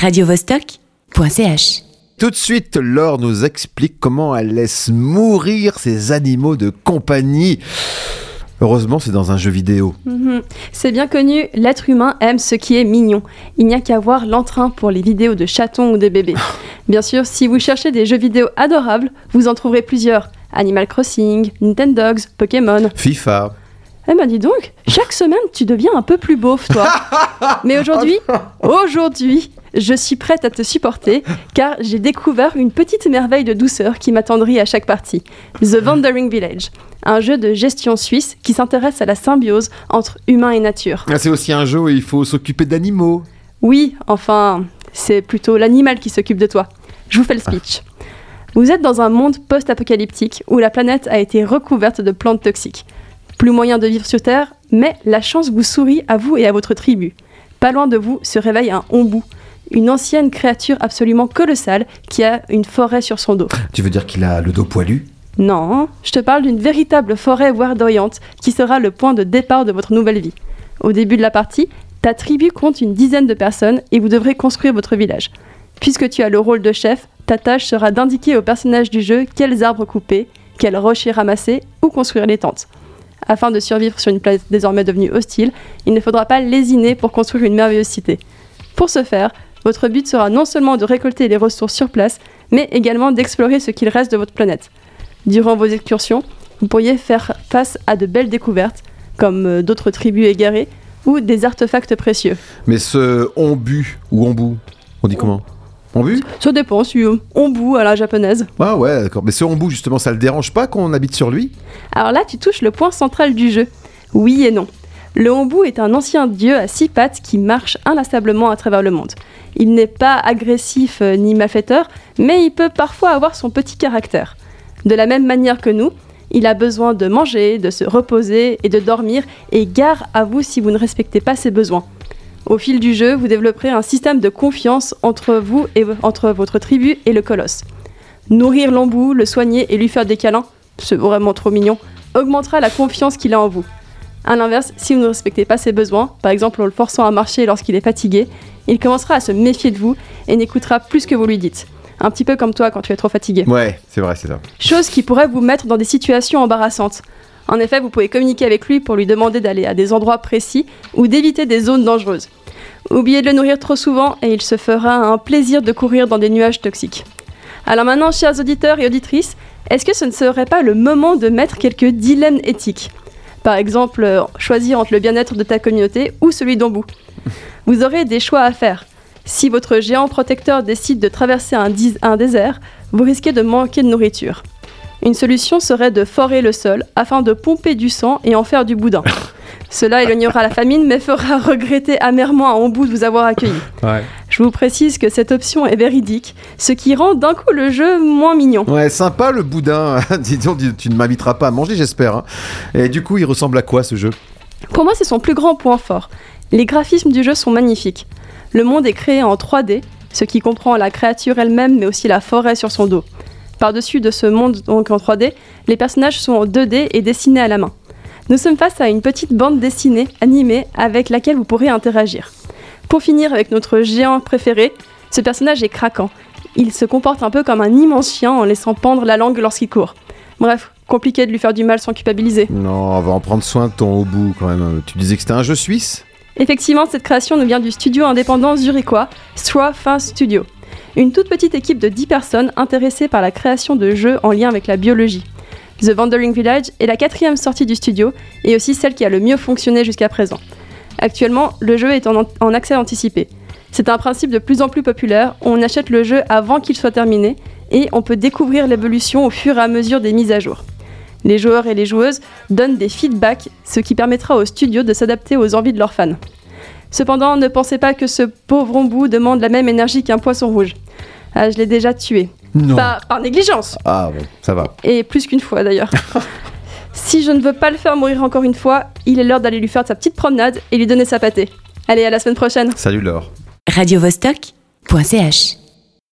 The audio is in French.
radiovostok.ch. Tout de suite, Laure nous explique comment elle laisse mourir ses animaux de compagnie. Heureusement, c'est dans un jeu vidéo. Mhm. C'est bien connu, l'être humain aime ce qui est mignon. Il n'y a qu'à voir l'entrain pour les vidéos de chatons ou de bébés. Bien sûr, si vous cherchez des jeux vidéo adorables, vous en trouverez plusieurs. Animal Crossing, Nintendogs, Pokémon. FIFA. Eh ben dis donc, chaque semaine tu deviens un peu plus beauf toi. Mais aujourd'hui, aujourd'hui, je suis prête à te supporter car j'ai découvert une petite merveille de douceur qui m'attendrit à chaque partie. The Wandering Village, un jeu de gestion suisse qui s'intéresse à la symbiose entre humain et nature. Ah, C'est aussi un jeu où il faut s'occuper d'animaux. Oui, enfin, c'est plutôt l'animal qui s'occupe de toi. Je vous fais le speech. Vous êtes dans un monde post-apocalyptique où la planète a été recouverte de plantes toxiques. Plus moyen de vivre sur Terre, mais la chance vous sourit à vous et à votre tribu. Pas loin de vous se réveille un ombou, une ancienne créature absolument colossale qui a une forêt sur son dos. Tu veux dire qu'il a le dos poilu? Non, je te parle d'une véritable forêt verdoyante qui sera le point de départ de votre nouvelle vie. Au début de la partie, ta tribu compte une dizaine de personnes et vous devrez construire votre village. Puisque tu as le rôle de chef, ta tâche sera d'indiquer aux personnages du jeu quels arbres couper, quels rochers ramasser ou construire les tentes. Afin de survivre sur une planète désormais devenue hostile, il ne faudra pas lésiner pour construire une merveilleuse cité. Pour ce faire, votre but sera non seulement de récolter les ressources sur place, mais également d'explorer ce qu'il reste de votre planète. Durant vos excursions, vous pourriez faire face à de belles découvertes, comme euh, d'autres tribus égarées ou des artefacts précieux. Mais ce ombu ou ombu, on dit comment? Ombu? Ça dépend si euh, on bout à la japonaise. Ah ouais, d'accord. Mais ce ombu, justement, ça le dérange pas qu'on habite sur lui? Alors là, tu touches le point central du jeu. Oui et non. Le hambou est un ancien dieu à six pattes qui marche inlassablement à travers le monde. Il n'est pas agressif euh, ni malfaiteur, mais il peut parfois avoir son petit caractère. De la même manière que nous, il a besoin de manger, de se reposer et de dormir, et gare à vous si vous ne respectez pas ses besoins. Au fil du jeu, vous développerez un système de confiance entre vous et entre votre tribu et le colosse. Nourrir l'embou, le soigner et lui faire des câlins, c'est vraiment trop mignon, augmentera la confiance qu'il a en vous. A l'inverse, si vous ne respectez pas ses besoins, par exemple en le forçant à marcher lorsqu'il est fatigué, il commencera à se méfier de vous et n'écoutera plus ce que vous lui dites. Un petit peu comme toi quand tu es trop fatigué. Ouais, c'est vrai, c'est ça. Chose qui pourrait vous mettre dans des situations embarrassantes. En effet, vous pouvez communiquer avec lui pour lui demander d'aller à des endroits précis ou d'éviter des zones dangereuses. Oubliez de le nourrir trop souvent et il se fera un plaisir de courir dans des nuages toxiques. Alors maintenant, chers auditeurs et auditrices, est-ce que ce ne serait pas le moment de mettre quelques dilemmes éthiques? Par exemple, euh, choisir entre le bien-être de ta communauté ou celui d'Ombou. Vous aurez des choix à faire. Si votre géant protecteur décide de traverser un, désert, vous risquez de manquer de nourriture. Une solution serait de forer le sol afin de pomper du sang et en faire du boudin. Cela éloignera la famine mais fera regretter amèrement à Ombou de vous avoir accueilli. Ouais. Je vous précise que cette option est véridique, ce qui rend d'un coup le jeu moins mignon. Ouais, sympa le boudin. Dis donc, tu ne m'inviteras pas à manger, j'espère. hein. Et du coup, il ressemble à quoi ce jeu? Pour moi, c'est son plus grand point fort. Les graphismes du jeu sont magnifiques. Le monde est créé en 3D, ce qui comprend la créature elle-même, mais aussi la forêt sur son dos. Par-dessus de ce monde donc en 3D, les personnages sont en 2D et dessinés à la main. Nous sommes face à une petite bande dessinée animée avec laquelle vous pourrez interagir. Pour finir avec notre géant préféré, ce personnage est craquant. Il se comporte un peu comme un immense chien en laissant pendre la langue lorsqu'il court. Bref, compliqué de lui faire du mal sans culpabiliser. Non, on va en prendre soin de ton obou quand même. Tu disais que c'était un jeu suisse? Effectivement, cette création nous vient du studio indépendant zurichois Fin Studio. Une toute petite équipe de 10 personnes intéressées par la création de jeux en lien avec la biologie. The Wandering Village est la quatrième sortie du studio et aussi celle qui a le mieux fonctionné jusqu'à présent. Actuellement, le jeu est en, en accès anticipé. C'est un principe de plus en plus populaire, on achète le jeu avant qu'il soit terminé et on peut découvrir l'évolution au fur et à mesure des mises à jour. Les joueurs et les joueuses donnent des feedbacks, ce qui permettra au studio de s'adapter aux envies de leurs fans. Cependant, ne pensez pas que ce pauvre ombou demande la même énergie qu'un poisson rouge. Ah, je l'ai déjà tué. Non. Pas par négligence, Ah bon, ça va. et plus qu'une fois d'ailleurs. si je ne veux pas le faire mourir encore une fois, il est l'heure d'aller lui faire sa petite promenade et lui donner sa pâtée. Allez, à la semaine prochaine Salut Laure. radiovostok.ch